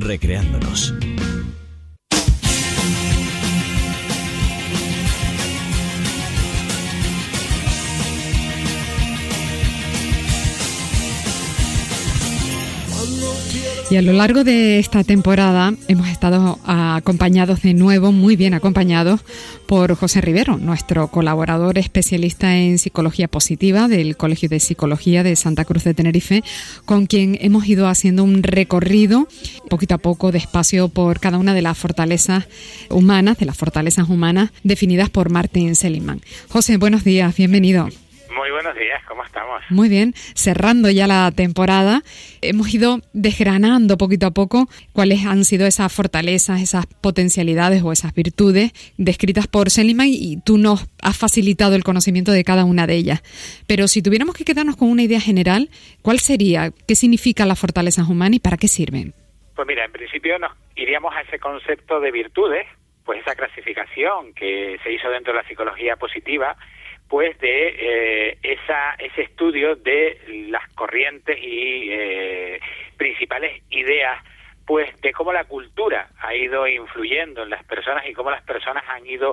recreándonos. Y a lo largo de esta temporada hemos estado acompañados de nuevo, muy bien acompañados, por José Rivero, nuestro colaborador especialista en psicología positiva del Colegio de Psicología de Santa Cruz de Tenerife, con quien hemos ido haciendo un recorrido poquito a poco, despacio, por cada una de las fortalezas humanas, de las fortalezas humanas definidas por Martin Seligman. José, buenos días, bienvenido. Estamos? Muy bien, cerrando ya la temporada, hemos ido desgranando poquito a poco cuáles han sido esas fortalezas, esas potencialidades o esas virtudes descritas por Seligman y tú nos has facilitado el conocimiento de cada una de ellas. Pero si tuviéramos que quedarnos con una idea general, ¿cuál sería? ¿Qué significan las fortalezas humanas y para qué sirven? Pues mira, en principio nos iríamos a ese concepto de virtudes, pues esa clasificación que se hizo dentro de la psicología positiva, pues de eh, esa, ese estudio de las corrientes y eh, principales ideas pues de cómo la cultura ha ido influyendo en las personas y cómo las personas han ido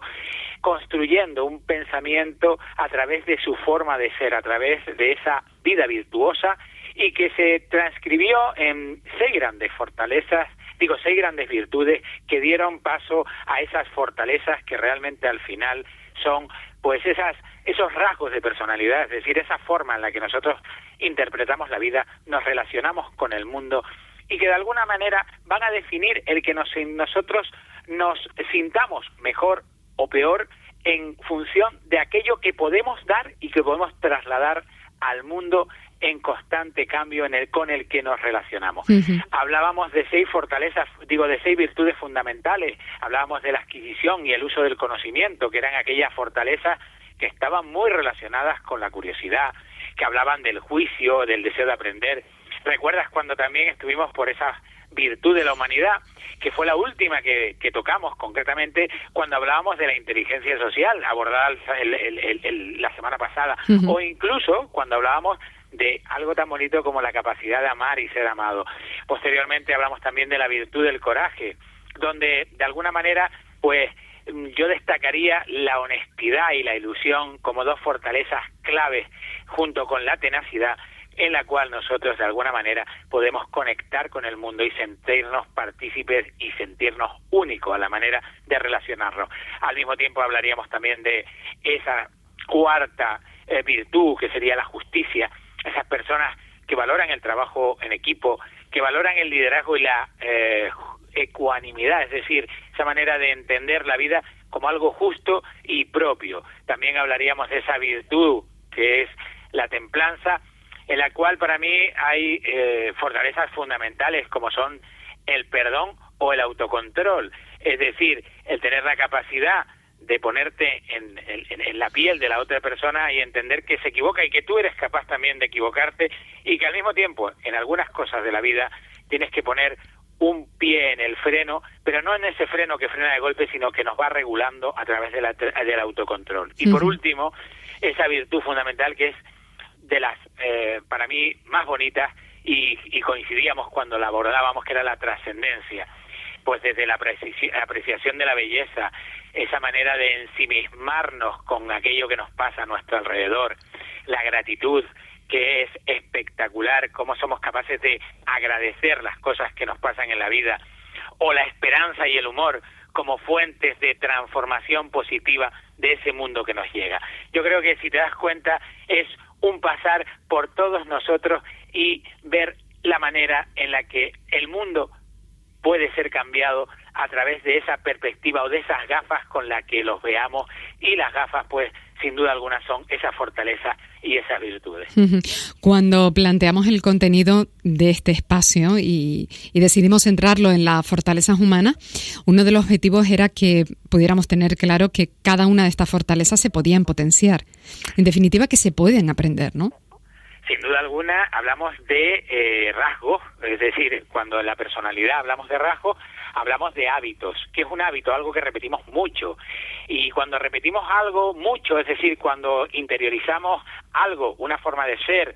construyendo un pensamiento a través de su forma de ser, a través de esa vida virtuosa y que se transcribió en seis grandes fortalezas digo, seis grandes virtudes que dieron paso a esas fortalezas que realmente al final son pues esas esos rasgos de personalidad, es decir, esa forma en la que nosotros interpretamos la vida, nos relacionamos con el mundo y que de alguna manera van a definir el que nos, nosotros nos sintamos mejor o peor en función de aquello que podemos dar y que podemos trasladar al mundo en constante cambio en el con el que nos relacionamos. Hablábamos de seis fortalezas, digo de seis virtudes fundamentales, hablábamos de la adquisición y el uso del conocimiento, que eran aquellas fortalezas que estaban muy relacionadas con la curiosidad, que hablaban del juicio, del deseo de aprender. ¿Recuerdas cuando también estuvimos por esa virtud de la humanidad, que fue la última que, tocamos concretamente cuando hablábamos de la inteligencia social, abordada la semana pasada, o incluso cuando hablábamos de algo tan bonito como la capacidad de amar y ser amado. Posteriormente hablamos también de la virtud del coraje, donde de alguna manera, pues yo destacaría la honestidad y la ilusión como dos fortalezas claves junto con la tenacidad en la cual nosotros de alguna manera podemos conectar con el mundo y sentirnos partícipes y sentirnos únicos a la manera de relacionarnos. Al mismo tiempo hablaríamos también de esa cuarta eh, virtud que sería la justicia, esas personas que valoran el trabajo en equipo, que valoran el liderazgo y la eh, ecuanimidad, es decir, esa manera de entender la vida como algo justo y propio. También hablaríamos de esa virtud que es la templanza, en la cual para mí hay eh, fortalezas fundamentales como son el perdón o el autocontrol, es decir, el tener la capacidad de ponerte en, en, la piel de la otra persona y entender que se equivoca y que tú eres capaz también de equivocarte y que al mismo tiempo en algunas cosas de la vida tienes que poner un pie en el freno, pero no en ese freno que frena de golpe, sino que nos va regulando a través de la, del autocontrol. Y por último, esa virtud fundamental que es de las, eh, para mí, más bonitas y, y coincidíamos cuando la abordábamos, que era la trascendencia. Pues desde la apreciación de la belleza, esa manera de ensimismarnos con aquello que nos pasa a nuestro alrededor, la gratitud, que es espectacular, cómo somos capaces de agradecer las cosas que nos pasan en la vida, o la esperanza y el humor como fuentes de transformación positiva de ese mundo que nos llega. Yo creo que si te das cuenta es un pasar por todos nosotros y ver la manera en la que el mundo puede ser cambiado a través de esa perspectiva o de esas gafas con las que los veamos y las gafas pues sin duda alguna son esa fortaleza y esas virtudes. Cuando planteamos el contenido de este espacio y, decidimos centrarlo en las fortalezas humanas, uno de los objetivos era que pudiéramos tener claro que cada una de estas fortalezas se podían potenciar. En definitiva, que se pueden aprender, ¿no? Sin duda alguna, hablamos de eh, rasgos, es decir, cuando en la personalidad hablamos de rasgos, hablamos de hábitos. ¿Qué es un hábito? Algo que repetimos mucho. Y cuando repetimos algo mucho, es decir, cuando interiorizamos algo, una forma de ser,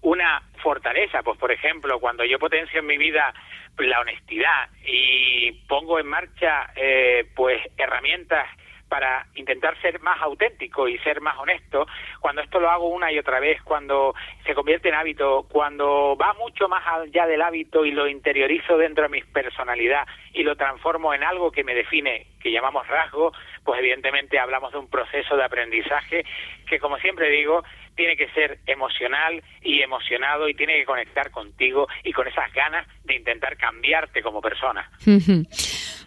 una fortaleza. Pues, por ejemplo, cuando yo potencio en mi vida la honestidad y pongo en marcha, eh, pues, herramientas para intentar ser más auténtico y ser más honesto, cuando esto lo hago una y otra vez, cuando se convierte en hábito, cuando va mucho más allá del hábito y lo interiorizo dentro de mi personalidad y lo transformo en algo que me define, que llamamos rasgo, pues evidentemente hablamos de un proceso de aprendizaje que, como siempre digo, tiene que ser emocional y emocionado y tiene que conectar contigo y con esas ganas de intentar cambiarte como persona.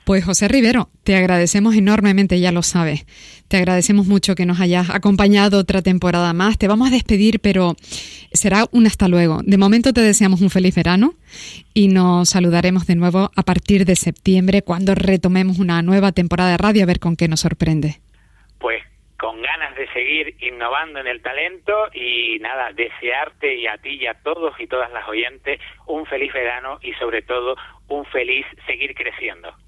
Pues José Rivero, te agradecemos enormemente, ya lo sabes. Te agradecemos mucho que nos hayas acompañado otra temporada más. Te vamos a despedir, pero será un hasta luego. De momento te deseamos un feliz verano y nos saludaremos de nuevo a partir de septiembre cuando retomemos una nueva temporada de radio a ver con qué nos sorprende. Pues con ganas de seguir innovando en el talento y nada, desearte y a ti y a todos y todas las oyentes un feliz verano y sobre todo un feliz seguir creciendo.